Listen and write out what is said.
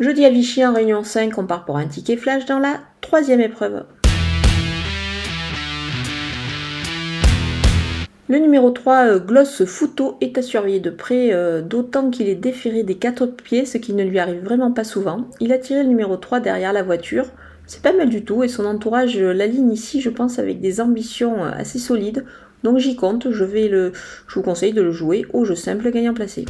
Jeudi à Vichy en réunion 5, on part pour un ticket flash dans la troisième épreuve. Le numéro 3, euh, Gloss Futo, est à surveiller de près, euh, d'autant qu'il est déféré des quatre pieds, ce qui ne lui arrive vraiment pas souvent. Il a tiré le numéro 3 derrière la voiture. C'est pas mal du tout et son entourage euh, l'aligne ici, je pense, avec des ambitions assez solides. Donc j'y compte, je, vais le, je vous conseille de le jouer au jeu simple gagnant placé.